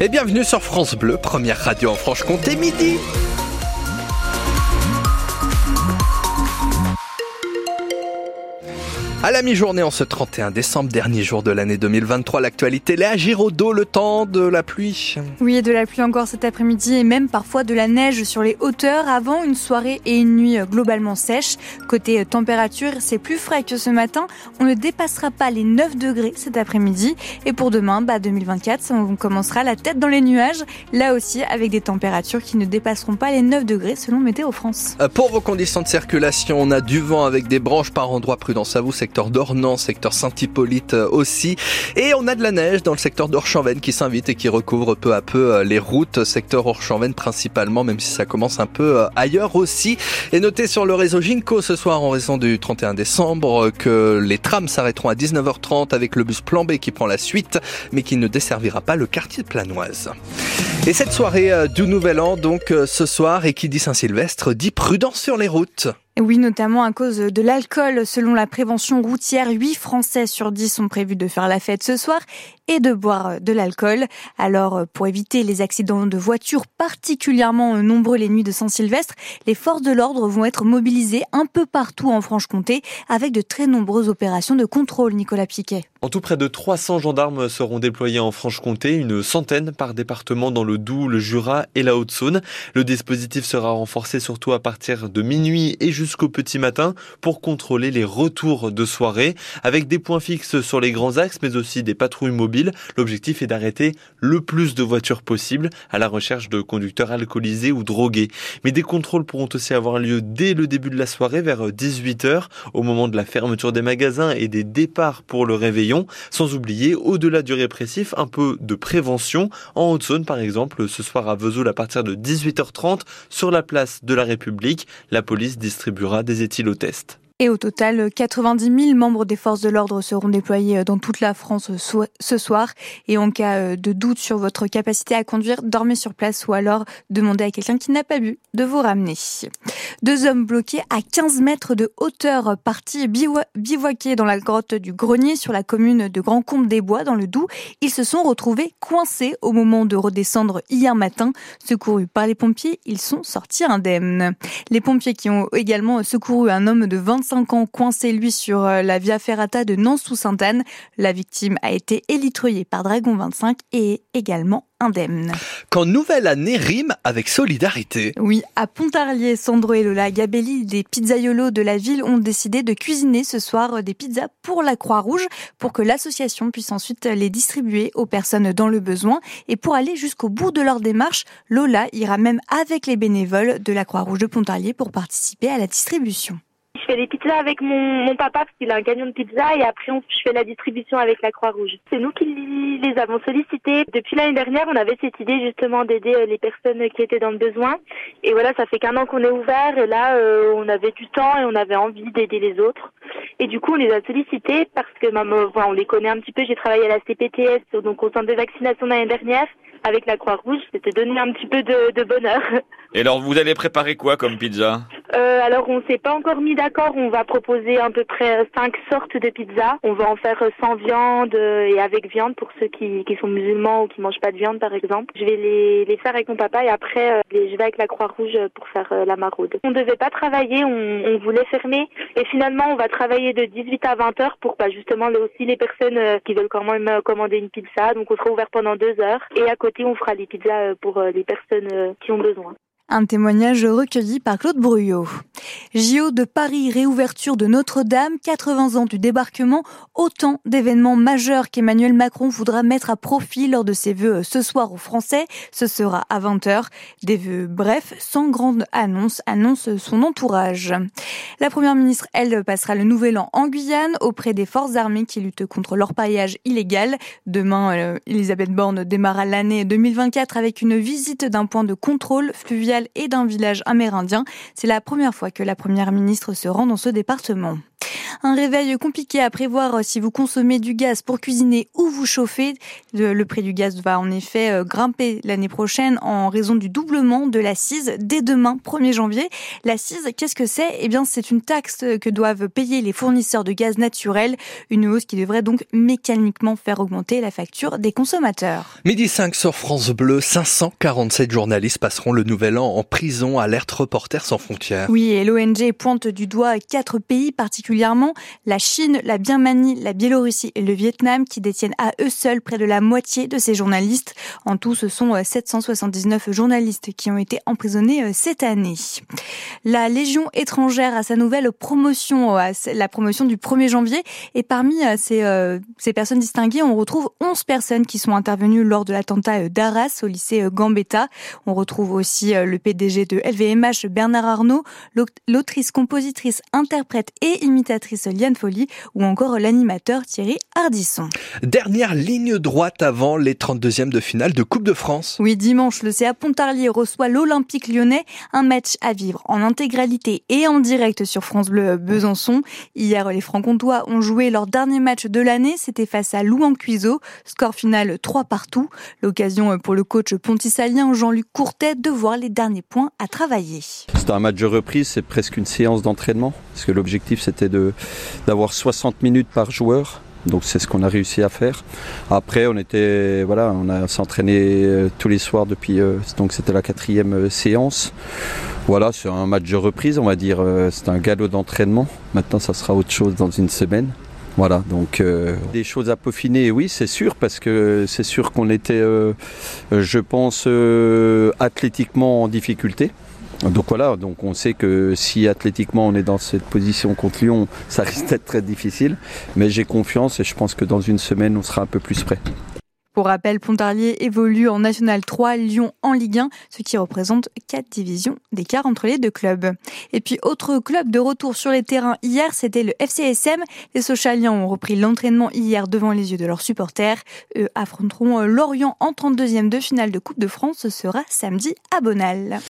Et bienvenue sur France Bleu, première radio en Franche-Comté, midi. À la mi-journée, en ce 31 décembre, dernier jour de l'année 2023, l'actualité, Léa Giraudot, le temps de la pluie. Oui, de la pluie encore cet après-midi et même parfois de la neige sur les hauteurs avant une soirée et une nuit globalement sèche. Côté température, c'est plus frais que ce matin. On ne dépassera pas les 9 degrés cet après-midi. Et pour demain, bah 2024, on commencera la tête dans les nuages. Là aussi, avec des températures qui ne dépasseront pas les 9 degrés selon Météo France. Euh, pour vos conditions de circulation, on a du vent avec des branches par endroits. Prudence à vous, c'est secteur d'Ornans, secteur Saint-Hippolyte euh, aussi. Et on a de la neige dans le secteur d'Orchamven qui s'invite et qui recouvre peu à peu euh, les routes, secteur Orchamven principalement, même si ça commence un peu euh, ailleurs aussi. Et notez sur le réseau Ginko ce soir en raison du 31 décembre que les trams s'arrêteront à 19h30 avec le bus plan B qui prend la suite, mais qui ne desservira pas le quartier de Planoise. Et cette soirée du Nouvel An, donc ce soir, et qui dit Saint-Sylvestre, dit prudence sur les routes. Oui, notamment à cause de l'alcool. Selon la prévention routière, 8 Français sur 10 sont prévus de faire la fête ce soir et de boire de l'alcool. Alors, pour éviter les accidents de voiture particulièrement nombreux les nuits de Saint-Sylvestre, les forces de l'ordre vont être mobilisées un peu partout en Franche-Comté avec de très nombreuses opérations de contrôle, Nicolas Piquet. En tout, près de 300 gendarmes seront déployés en Franche-Comté, une centaine par département dans le Doubs, le Jura et la Haute-Saône. Le dispositif sera renforcé surtout à partir de minuit et jusqu'au petit matin pour contrôler les retours de soirée avec des points fixes sur les grands axes mais aussi des patrouilles mobiles. L'objectif est d'arrêter le plus de voitures possible à la recherche de conducteurs alcoolisés ou drogués. Mais des contrôles pourront aussi avoir lieu dès le début de la soirée vers 18h au moment de la fermeture des magasins et des départs pour le réveil sans oublier, au-delà du répressif, un peu de prévention. En Haute-Saône, par exemple, ce soir à Vesoul, à partir de 18h30, sur la place de la République, la police distribuera des éthylotests. Et au total, 90 000 membres des forces de l'ordre seront déployés euh, dans toute la France euh, ce soir. Et en cas euh, de doute sur votre capacité à conduire, dormez sur place ou alors demandez à quelqu'un qui n'a pas bu de vous ramener. Deux hommes bloqués à 15 mètres de hauteur, partis bivouaqués dans la grotte du Grenier sur la commune de Grand Combe des Bois dans le Doubs. Ils se sont retrouvés coincés au moment de redescendre hier matin. Secourus par les pompiers, ils sont sortis indemnes. Les pompiers qui ont également secouru un homme de 25 5 ans coincé lui sur euh, la Via Ferrata de Nantes sous Sainte-Anne. La victime a été élitreillée par Dragon 25 et également indemne. Quand nouvelle année rime avec solidarité. Oui, à Pontarlier, Sandro et Lola Gabelli des pizzaiolos de la ville ont décidé de cuisiner ce soir des pizzas pour la Croix-Rouge pour que l'association puisse ensuite les distribuer aux personnes dans le besoin. Et pour aller jusqu'au bout de leur démarche, Lola ira même avec les bénévoles de la Croix-Rouge de Pontarlier pour participer à la distribution fais des pizzas avec mon, papa parce qu'il a un camion de pizza et après je fais la distribution avec la Croix-Rouge. C'est nous qui les avons sollicités. Depuis l'année dernière, on avait cette idée justement d'aider euh, les personnes qui étaient dans le besoin. Et voilà, ça fait qu'un an qu'on est ouvert et là, euh, on avait du temps et on avait envie d'aider les autres. Et du coup, on les a sollicités parce que maman, on les connaît un petit peu. J'ai travaillé à la CPTS, donc au centre de vaccination l'année dernière avec la Croix-Rouge. C'était donné un petit peu de bonheur. Et alors, vous allez préparer quoi comme pizza? Euh, Alors, on s'est pas encore mis d'accord. On va proposer à peu près cinq sortes de pizza. On va en faire sans viande et avec viande pour ceux qui, sont musulmans ou qui mangent pas de viande, par exemple. Je vais les, faire avec mon papa et après, euh, je vais avec la Croix-Rouge pour faire euh, la maraude. On devait pas travailler, on, voulait fermer. Et finalement, on va travailler de 18 à 20 heures pour pas justement aussi les personnes euh, qui veulent quand même commander une pizza. Donc, on sera ouvert pendant deux heures. Et à côté, on fera les pizzas pour les personnes qui ont besoin. Un témoignage recueilli par Claude Bruyot. JO de Paris, réouverture de Notre-Dame, 80 ans du débarquement, autant d'événements majeurs qu'Emmanuel Macron voudra mettre à profit lors de ses vœux ce soir aux Français. Ce sera à 20h. Des vœux brefs, sans grande annonce, annonce son entourage. La première ministre, elle, passera le nouvel an en Guyane auprès des forces armées qui luttent contre l'orpaillage illégal. Demain, euh, Elisabeth Borne démarra l'année 2024 avec une visite d'un point de contrôle fluvial et d'un village amérindien. C'est la première fois que la première ministre se rend dans ce département. Un réveil compliqué à prévoir si vous consommez du gaz pour cuisiner ou vous chauffer. Le, prix du gaz va en effet euh, grimper l'année prochaine en raison du doublement de l'assise dès demain, 1er janvier. L'assise, qu'est-ce que c'est? Eh bien, c'est une taxe que doivent payer les fournisseurs de gaz naturel. Une hausse qui devrait donc mécaniquement faire augmenter la facture des consommateurs. Midi 5 sur France Bleu, 547 journalistes passeront le nouvel an en prison, alerte Reporters sans frontières. Oui, et l'ONG pointe du doigt quatre pays particulièrement, la Chine, la Birmanie, la Biélorussie et le Vietnam qui détiennent à eux seuls près de la moitié de ces journalistes. En tout, ce sont 779 euh, journalistes qui ont été emprisonnés euh, cette année. La Légion étrangère a sa nouvelle promotion, euh, la promotion du 1er janvier. Et parmi ces, ces personnes distinguées, on retrouve 11 personnes qui sont intervenues lors de l'attentat d'Arras au lycée Gambetta. On retrouve aussi le PDG de LVMH, Bernard Arnault, l'autrice, compositrice, interprète et imitatrice Liane Folly ou encore l'animateur Thierry Ardisson. Dernière ligne droite avant les 32e de finale de Coupe de France. Oui, dimanche, le CA Pontarlier reçoit l'Olympique lyonnais, un match à vivre en intégralité et en direct sur France Bleu Besançon. Hier, les Franc-Comtois ont joué leur dernier match de l'année, c'était face à Louan Cuiseau, score final 3 partout. L'occasion pour le coach pontisalien Jean-Luc Courtet de voir les derniers points à travailler. C'est un match de reprise, c'est presque une séance d'entraînement, parce que l'objectif c'était d'avoir 60 minutes par joueur. Donc c'est ce qu'on a réussi à faire. Après, on était, voilà, on a s'entraîné euh, tous les soirs depuis, euh, donc c'était la quatrième euh, séance. Voilà, c'est un match de reprise, on va dire. C'est un galop d'entraînement. Maintenant, ça sera autre chose dans une semaine. Voilà, donc des choses à peaufiner, oui, c'est sûr, parce que c'est sûr qu'on était, je pense, athlétiquement en difficulté. Donc voilà, on sait que si athlétiquement on est dans cette position contre Lyon, ça risque d'être très difficile. Mais j'ai confiance et je pense que dans une semaine, on sera un peu plus prêt. Pour rappel, Pontarlier évolue en National 3, Lyon en Ligue 1, ce qui représente 4 divisions d'écart entre les deux clubs. Et puis, autre club de retour sur les terrains hier, c'était le FCSM. Les Sochaliens ont repris l'entraînement hier devant les yeux de leurs supporters. Eux affronteront Lorient en 32e de finale de Coupe de France. Ce sera samedi à Bonal.